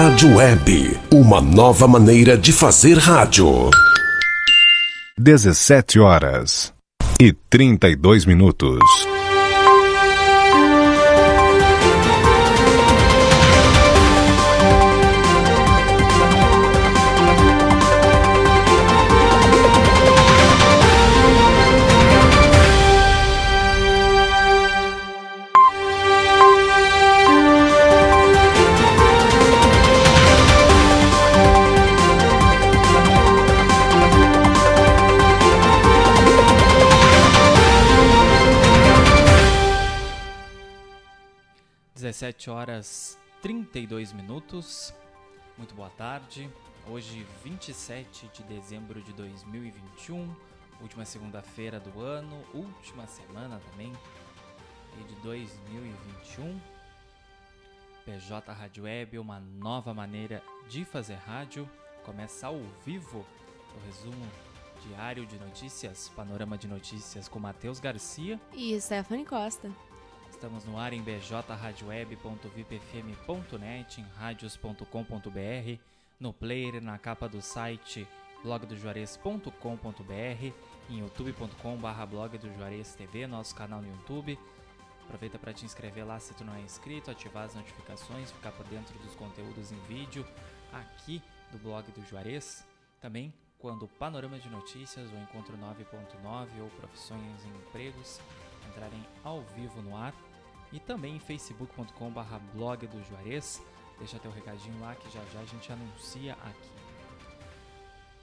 Rádio Web, uma nova maneira de fazer rádio. 17 horas e 32 minutos. 17 horas 32 minutos. Muito boa tarde. Hoje, 27 de dezembro de 2021, última segunda-feira do ano, última semana também de 2021. PJ Rádio Web, uma nova maneira de fazer rádio. Começa ao vivo o resumo diário de notícias, panorama de notícias com Matheus Garcia e Stephanie Costa. Estamos no ar em bjradioweb.vipfm.net, em radios.com.br, no player, na capa do site blogdojuarez.com.br, em youtube.com.br blog do Juarez TV, nosso canal no YouTube. Aproveita para te inscrever lá se tu não é inscrito, ativar as notificações, ficar por dentro dos conteúdos em vídeo aqui do blog do Juarez. Também quando o Panorama de Notícias, o Encontro 9.9 ou Profissões e Empregos entrarem ao vivo no ar e também em facebook.com/barra blog do Juarez. Deixa teu recadinho lá que já já a gente anuncia aqui.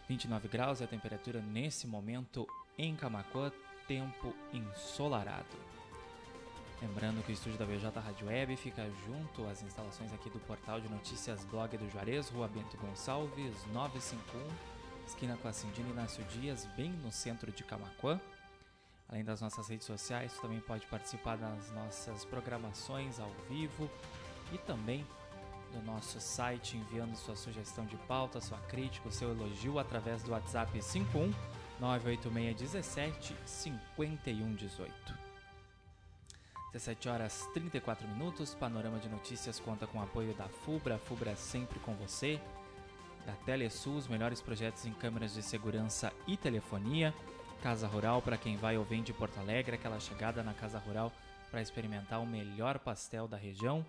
29 graus é a temperatura nesse momento em Camacuã, tempo ensolarado. Lembrando que o estúdio da BJ Rádio Web fica junto às instalações aqui do portal de notícias Blog do Juarez, Rua Bento Gonçalves, 951, esquina com a Cindina Inácio Dias, bem no centro de Camacuã. Além das nossas redes sociais, você também pode participar das nossas programações ao vivo e também do nosso site enviando sua sugestão de pauta, sua crítica, seu elogio através do WhatsApp 51 98617 5118. 17 horas 34 minutos. Panorama de Notícias conta com o apoio da FUBRA, FUBRA é sempre com você, da Telesul, os melhores projetos em câmeras de segurança e telefonia. Casa Rural para quem vai ou vem de Porto Alegre, aquela chegada na Casa Rural para experimentar o melhor pastel da região.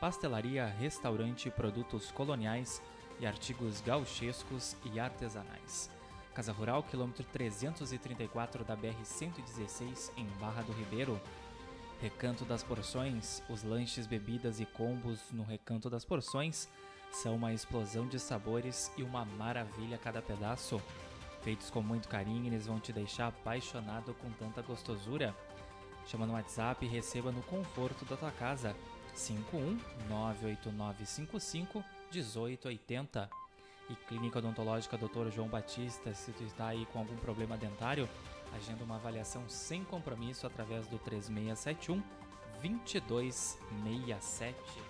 Pastelaria, restaurante, produtos coloniais e artigos gauchescos e artesanais. Casa Rural, quilômetro 334 da BR-116, em Barra do Ribeiro. Recanto das Porções, os lanches, bebidas e combos no Recanto das Porções são uma explosão de sabores e uma maravilha a cada pedaço. Feitos com muito carinho, eles vão te deixar apaixonado com tanta gostosura. Chama no WhatsApp e receba no conforto da tua casa. 51 98955 1880. E Clínica Odontológica Dr. João Batista, se tu está aí com algum problema dentário, agenda uma avaliação sem compromisso através do 3671 2267.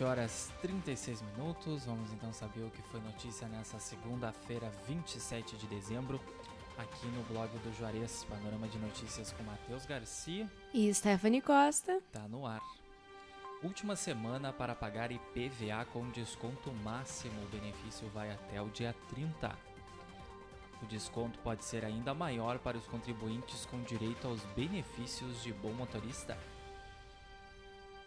17 horas 36 minutos. Vamos então saber o que foi notícia nessa segunda-feira, 27 de dezembro, aqui no blog do Juarez, Panorama de Notícias com Matheus Garcia e Stephanie Costa. Tá no ar. Última semana para pagar IPVA com desconto máximo. O benefício vai até o dia 30. O desconto pode ser ainda maior para os contribuintes com direito aos benefícios de bom motorista.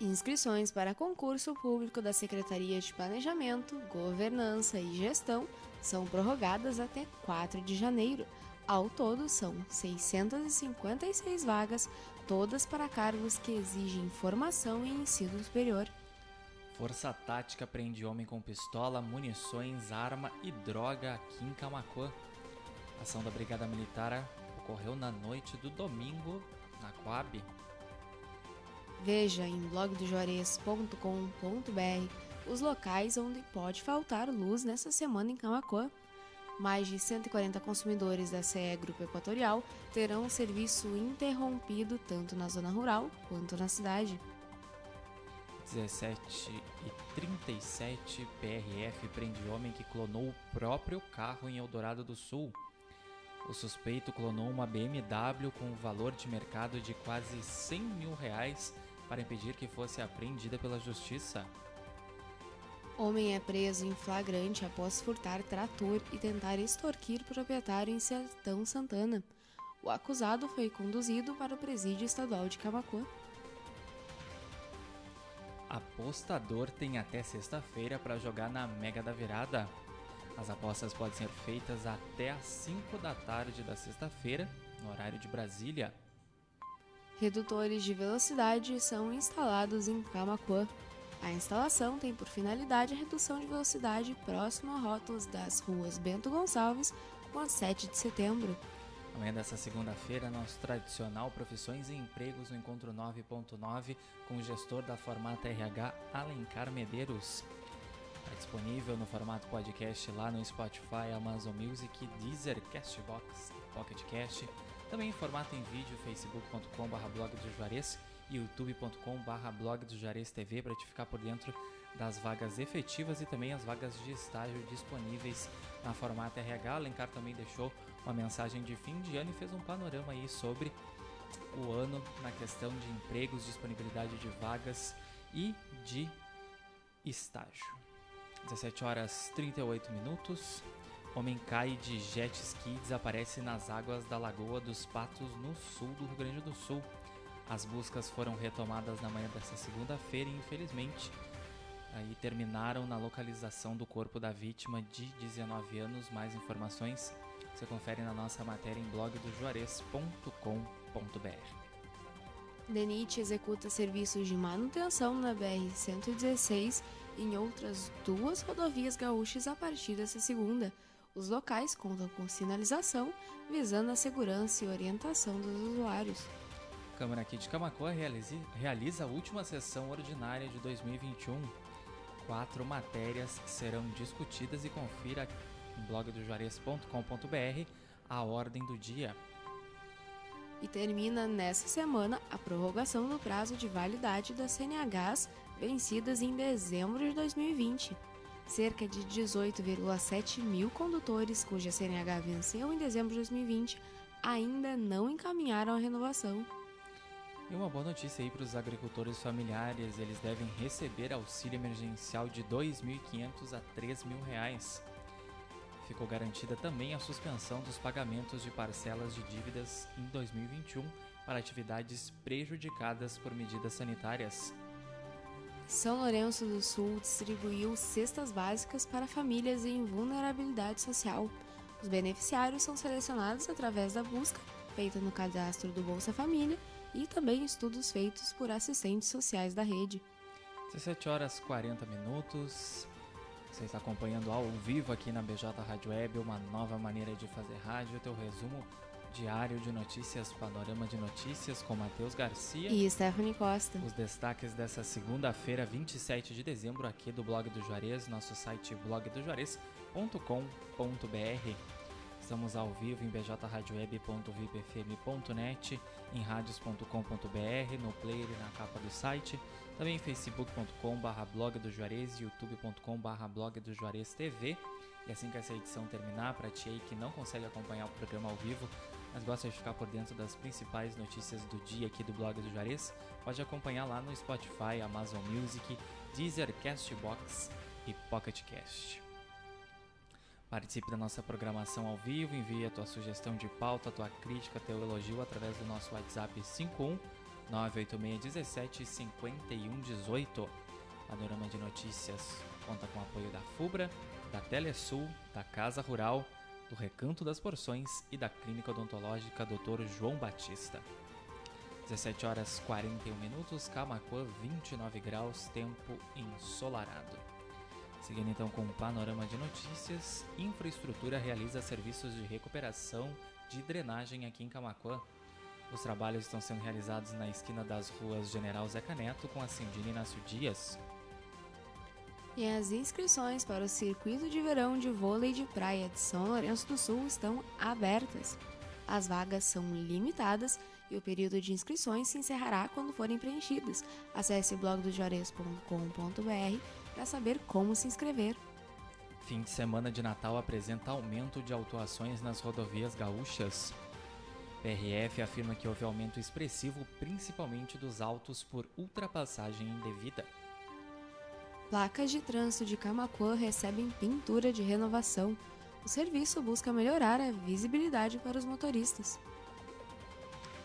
Inscrições para concurso público da Secretaria de Planejamento, Governança e Gestão são prorrogadas até 4 de janeiro. Ao todo, são 656 vagas, todas para cargos que exigem formação em ensino superior. Força Tática prende homem com pistola, munições, arma e droga aqui em Camacuã. A ação da Brigada Militar ocorreu na noite do domingo na Coab. Veja em blogdojuarez.com.br os locais onde pode faltar luz nessa semana em Camacuã. Mais de 140 consumidores da CE Grupo Equatorial terão o serviço interrompido tanto na zona rural quanto na cidade. 17 e 37 PRF prende homem que clonou o próprio carro em Eldorado do Sul. O suspeito clonou uma BMW com um valor de mercado de quase 100 mil reais para impedir que fosse apreendida pela justiça. Homem é preso em flagrante após furtar trator e tentar extorquir proprietário em Sertão Santana. O acusado foi conduzido para o presídio estadual de Camacuã. Apostador tem até sexta-feira para jogar na Mega da Virada. As apostas podem ser feitas até às 5 da tarde da sexta-feira, no horário de Brasília. Redutores de velocidade são instalados em Camacuã. A instalação tem por finalidade a redução de velocidade próximo a rótulos das ruas Bento Gonçalves com a 7 de setembro. Amanhã dessa segunda-feira, nosso tradicional Profissões e Empregos no Encontro 9.9 com o gestor da Formata RH, Alencar Medeiros. Está disponível no formato podcast lá no Spotify, Amazon Music, Deezer, Castbox e PocketCast. Também em formato em vídeo, facebook.com.br blog do Juarez e youtube.com.br blog do Juarez TV para te ficar por dentro das vagas efetivas e também as vagas de estágio disponíveis na Formata RH. Alencar também deixou uma mensagem de fim de ano e fez um panorama aí sobre o ano na questão de empregos, disponibilidade de vagas e de estágio. 17 horas 38 minutos. Homem cai de jet ski e desaparece nas águas da Lagoa dos Patos, no sul do Rio Grande do Sul. As buscas foram retomadas na manhã desta segunda-feira e, infelizmente, aí terminaram na localização do corpo da vítima de 19 anos. Mais informações você confere na nossa matéria em blogdojuarez.com.br. DENIT executa serviços de manutenção na BR-116 e em outras duas rodovias gaúchas a partir dessa segunda. Os locais contam com sinalização visando a segurança e orientação dos usuários. A Câmara aqui de Camacoa realiza, realiza a última sessão ordinária de 2021. Quatro matérias serão discutidas e confira em blogdojuarez.com.br a ordem do dia. E termina nessa semana a prorrogação do prazo de validade das CNHs vencidas em dezembro de 2020. Cerca de 18,7 mil condutores cuja CNH venceu em dezembro de 2020 ainda não encaminharam a renovação. E uma boa notícia aí para os agricultores familiares, eles devem receber auxílio emergencial de R$ 2.500 a 3.000 reais. Ficou garantida também a suspensão dos pagamentos de parcelas de dívidas em 2021 para atividades prejudicadas por medidas sanitárias. São Lourenço do Sul distribuiu cestas básicas para famílias em vulnerabilidade social. Os beneficiários são selecionados através da busca feita no cadastro do Bolsa Família e também estudos feitos por assistentes sociais da rede. 17 horas 40 minutos. Você está acompanhando ao vivo aqui na BJ Rádio Web, uma nova maneira de fazer rádio, teu resumo diário de notícias, panorama de notícias com Matheus Garcia e Stephanie Costa. Os destaques dessa segunda-feira, 27 de dezembro, aqui do Blog do Juarez, nosso site blogdojuarez.com.br. Estamos ao vivo em bjradioweb.vipfm.net, em radios.com.br, no player e na capa do site, também em facebook.com.br blog do Juarez e youtube.com.br blog do Juarez TV. E assim que essa edição terminar, para ti aí que não consegue acompanhar o programa ao vivo, mas gosta de ficar por dentro das principais notícias do dia aqui do blog do Juarez, pode acompanhar lá no Spotify, Amazon Music, Deezer, Castbox e PocketCast. Participe da nossa programação ao vivo, envie a tua sugestão de pauta, a tua crítica, teu elogio através do nosso WhatsApp 51 98617 5118. Panorama de Notícias conta com o apoio da FUBRA, da Telesul, da Casa Rural, do Recanto das Porções e da Clínica Odontológica Dr. João Batista. 17 horas 41 minutos, Camacuã 29 graus, tempo ensolarado. Seguindo então com o panorama de notícias, infraestrutura realiza serviços de recuperação de drenagem aqui em Camacuã. Os trabalhos estão sendo realizados na esquina das ruas General Zeca Neto com a Cindina Inácio Dias. E as inscrições para o circuito de verão de vôlei de praia de São Lourenço do Sul estão abertas. As vagas são limitadas e o período de inscrições se encerrará quando forem preenchidas. Acesse blogdojores.com.br para saber como se inscrever. Fim de semana de Natal apresenta aumento de autuações nas rodovias gaúchas. PRF afirma que houve aumento expressivo, principalmente dos autos por ultrapassagem indevida. Placas de trânsito de Camacuã recebem pintura de renovação. O serviço busca melhorar a visibilidade para os motoristas.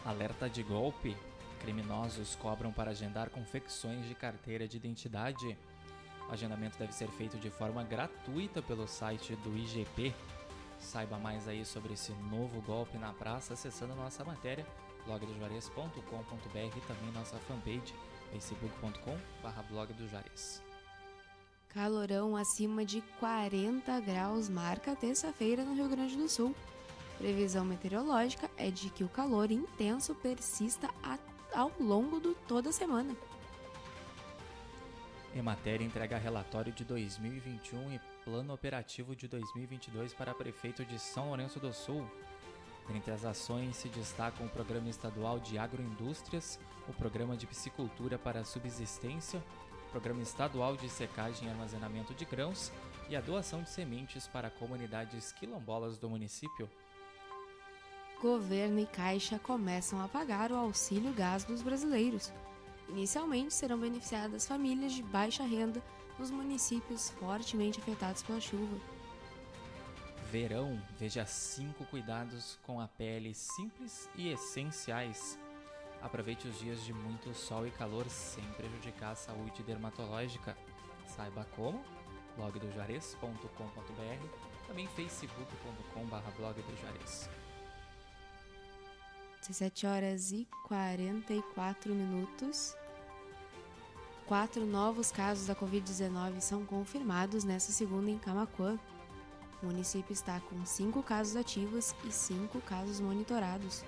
Alerta de golpe. Criminosos cobram para agendar confecções de carteira de identidade. O agendamento deve ser feito de forma gratuita pelo site do IGP. Saiba mais aí sobre esse novo golpe na praça acessando nossa matéria blogdojuarez.com.br e também nossa fanpage facebook.com.br blog do Juarez. Calorão acima de 40 graus marca terça-feira no Rio Grande do Sul. Previsão meteorológica é de que o calor intenso persista ao longo de toda a semana. Emater entrega relatório de 2021 e plano operativo de 2022 para prefeito de São Lourenço do Sul. Entre as ações se destacam o Programa Estadual de Agroindústrias, o Programa de Piscicultura para Subsistência, o Programa Estadual de Secagem e Armazenamento de Grãos e a doação de sementes para comunidades quilombolas do município. Governo e Caixa começam a pagar o auxílio gás dos brasileiros. Inicialmente serão beneficiadas famílias de baixa renda nos municípios fortemente afetados pela chuva. Verão, veja cinco cuidados com a pele simples e essenciais. Aproveite os dias de muito sol e calor sem prejudicar a saúde dermatológica. Saiba como? blogdojuarez.com.br, também facebook.com.br blog do Juarez. 17 horas e 44 minutos. Quatro novos casos da Covid-19 são confirmados nesta segunda em Camacuã. O município está com cinco casos ativos e cinco casos monitorados.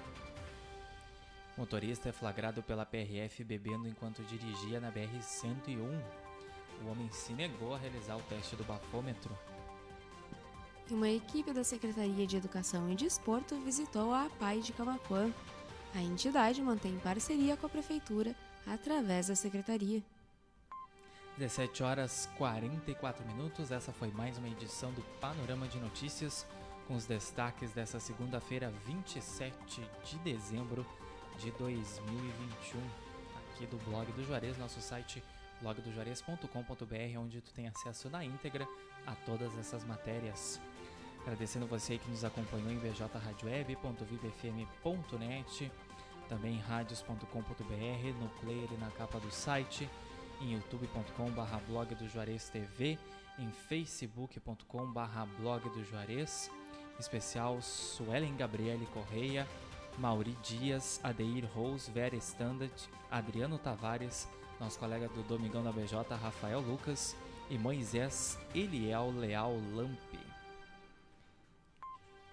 Motorista é flagrado pela PRF bebendo enquanto dirigia na BR-101. O homem se negou a realizar o teste do bafômetro. Uma equipe da Secretaria de Educação e Desporto visitou a APAI de Camacuã. A entidade mantém parceria com a Prefeitura através da Secretaria. 17 horas 44 minutos. Essa foi mais uma edição do Panorama de Notícias com os destaques dessa segunda-feira, 27 de dezembro de 2021. Aqui do blog do Juarez, nosso site blogdojuarez.com.br, onde tu tem acesso na íntegra a todas essas matérias. Agradecendo você que nos acompanhou em bjradioweb.vibfm.net, também em radios.com.br, no player e na capa do site, em youtube.com.br blog do Juarez TV, em facebook.com.br blog do Juarez, especial Suelen Gabriele Correia, Mauri Dias, Adeir Rose, Vera Standard, Adriano Tavares, nosso colega do Domingão da BJ, Rafael Lucas e Moisés Eliel Leal Lampe.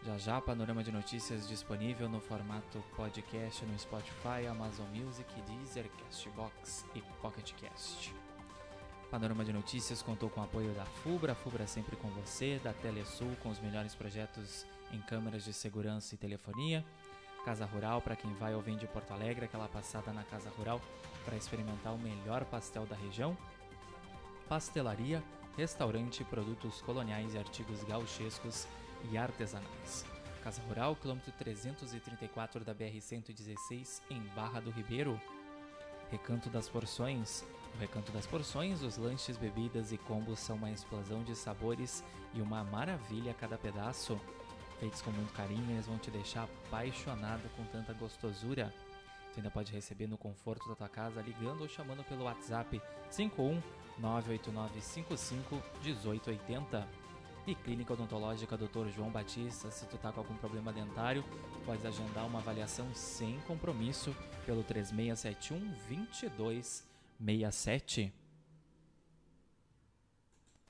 Já já, panorama de notícias disponível no formato podcast no Spotify, Amazon Music, Deezer, Castbox e PocketCast. Panorama de Notícias contou com o apoio da FUBRA, FUBRA sempre com você, da Telesul com os melhores projetos em câmeras de segurança e telefonia, Casa Rural para quem vai ou vem de Porto Alegre, aquela passada na Casa Rural para experimentar o melhor pastel da região, Pastelaria, restaurante, produtos coloniais e artigos gauchescos e artesanais. Casa Rural, quilômetro 334 da BR-116, em Barra do Ribeiro. Recanto das Porções. No Recanto das Porções, os lanches, bebidas e combos são uma explosão de sabores e uma maravilha a cada pedaço. Feitos com muito carinho, eles vão te deixar apaixonado com tanta gostosura. Você ainda pode receber no conforto da tua casa ligando ou chamando pelo WhatsApp 51 98955 1880. E Clínica Odontológica Dr. João Batista, se tu tá com algum problema dentário, pode agendar uma avaliação sem compromisso pelo 3671 2267.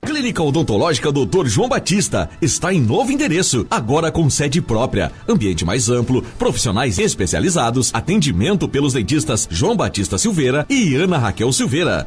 Clínica Odontológica Dr. João Batista está em novo endereço, agora com sede própria, ambiente mais amplo, profissionais especializados, atendimento pelos dentistas João Batista Silveira e Ana Raquel Silveira.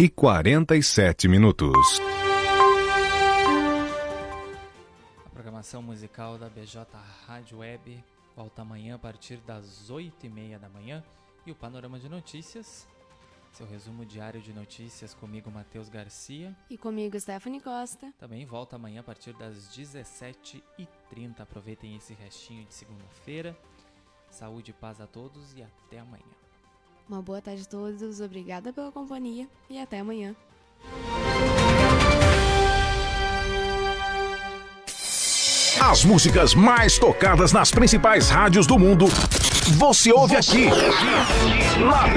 e 47 minutos. A programação musical da BJ Rádio Web volta amanhã a partir das 8h30 da manhã. E o Panorama de Notícias, seu resumo diário de notícias comigo, Matheus Garcia. E comigo, Stephanie Costa. Também volta amanhã a partir das 17h30. Aproveitem esse restinho de segunda-feira. Saúde e paz a todos e até amanhã. Uma boa tarde a todos, obrigada pela companhia e até amanhã. As músicas mais tocadas nas principais rádios do mundo, você ouve aqui. Na